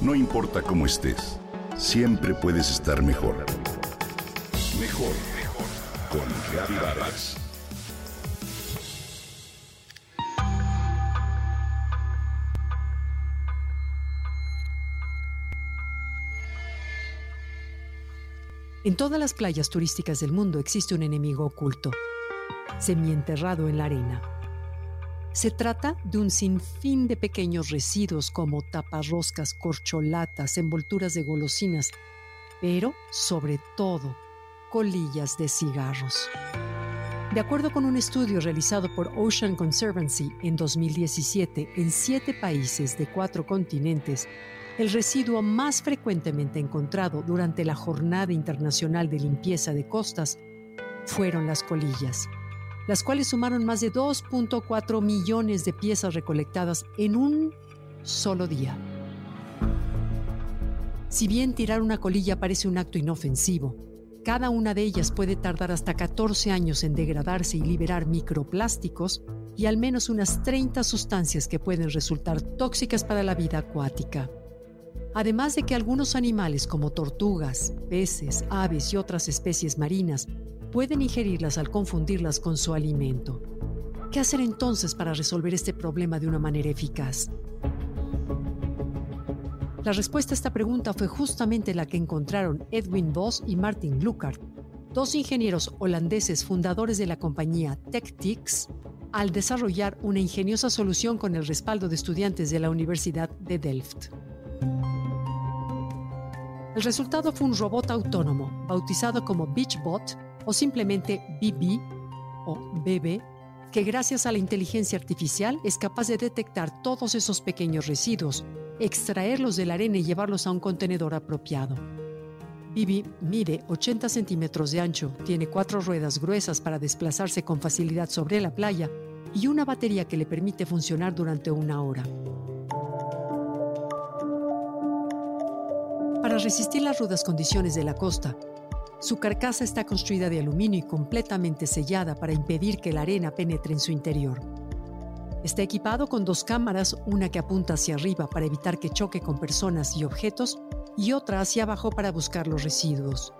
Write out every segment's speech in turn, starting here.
No importa cómo estés, siempre puedes estar mejor. Mejor, mejor. Con Vargas. En todas las playas turísticas del mundo existe un enemigo oculto, semienterrado en la arena. Se trata de un sinfín de pequeños residuos como taparroscas, corcholatas, envolturas de golosinas, pero sobre todo colillas de cigarros. De acuerdo con un estudio realizado por Ocean Conservancy en 2017 en siete países de cuatro continentes, el residuo más frecuentemente encontrado durante la Jornada Internacional de Limpieza de Costas fueron las colillas, las cuales sumaron más de 2.4 millones de piezas recolectadas en un solo día. Si bien tirar una colilla parece un acto inofensivo, cada una de ellas puede tardar hasta 14 años en degradarse y liberar microplásticos y al menos unas 30 sustancias que pueden resultar tóxicas para la vida acuática. Además de que algunos animales como tortugas, peces, aves y otras especies marinas pueden ingerirlas al confundirlas con su alimento. ¿Qué hacer entonces para resolver este problema de una manera eficaz? La respuesta a esta pregunta fue justamente la que encontraron Edwin Voss y Martin Gluckart, dos ingenieros holandeses fundadores de la compañía TechTix, al desarrollar una ingeniosa solución con el respaldo de estudiantes de la Universidad de Delft. El resultado fue un robot autónomo, bautizado como BeachBot o simplemente BB o BB, que gracias a la inteligencia artificial es capaz de detectar todos esos pequeños residuos, extraerlos de la arena y llevarlos a un contenedor apropiado. Bibi mide 80 centímetros de ancho, tiene cuatro ruedas gruesas para desplazarse con facilidad sobre la playa y una batería que le permite funcionar durante una hora. Para resistir las rudas condiciones de la costa, su carcasa está construida de aluminio y completamente sellada para impedir que la arena penetre en su interior. Está equipado con dos cámaras, una que apunta hacia arriba para evitar que choque con personas y objetos y otra hacia abajo para buscar los residuos.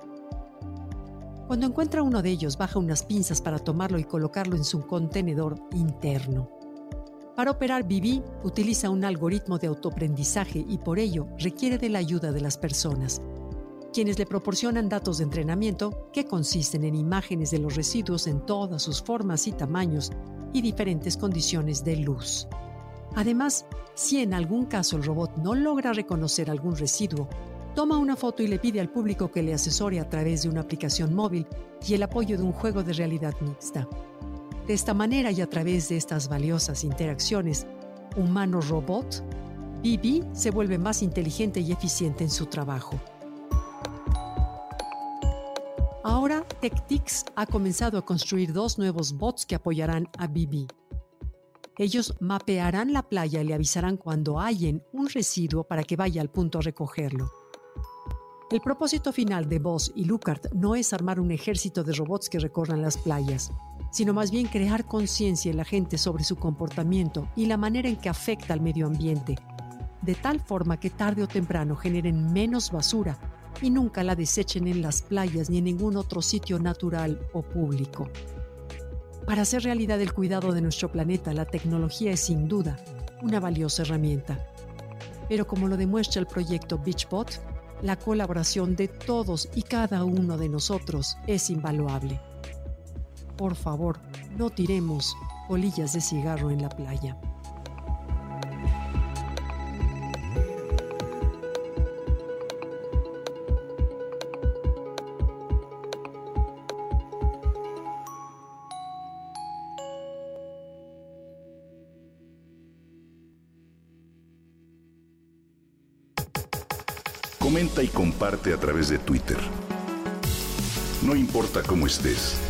Cuando encuentra uno de ellos, baja unas pinzas para tomarlo y colocarlo en su contenedor interno. Para operar BB utiliza un algoritmo de autoaprendizaje y por ello requiere de la ayuda de las personas, quienes le proporcionan datos de entrenamiento que consisten en imágenes de los residuos en todas sus formas y tamaños y diferentes condiciones de luz. Además, si en algún caso el robot no logra reconocer algún residuo, toma una foto y le pide al público que le asesore a través de una aplicación móvil y el apoyo de un juego de realidad mixta. De esta manera y a través de estas valiosas interacciones humano-robot, Bibi se vuelve más inteligente y eficiente en su trabajo. Ahora, TechTix ha comenzado a construir dos nuevos bots que apoyarán a Bibi. Ellos mapearán la playa y le avisarán cuando hallen un residuo para que vaya al punto a recogerlo. El propósito final de Voss y Lucart no es armar un ejército de robots que recorran las playas sino más bien crear conciencia en la gente sobre su comportamiento y la manera en que afecta al medio ambiente, de tal forma que tarde o temprano generen menos basura y nunca la desechen en las playas ni en ningún otro sitio natural o público. Para hacer realidad el cuidado de nuestro planeta, la tecnología es sin duda una valiosa herramienta. Pero como lo demuestra el proyecto BeachBot, la colaboración de todos y cada uno de nosotros es invaluable por favor, no tiremos bolillas de cigarro en la playa. Comenta y comparte a través de Twitter. No importa cómo estés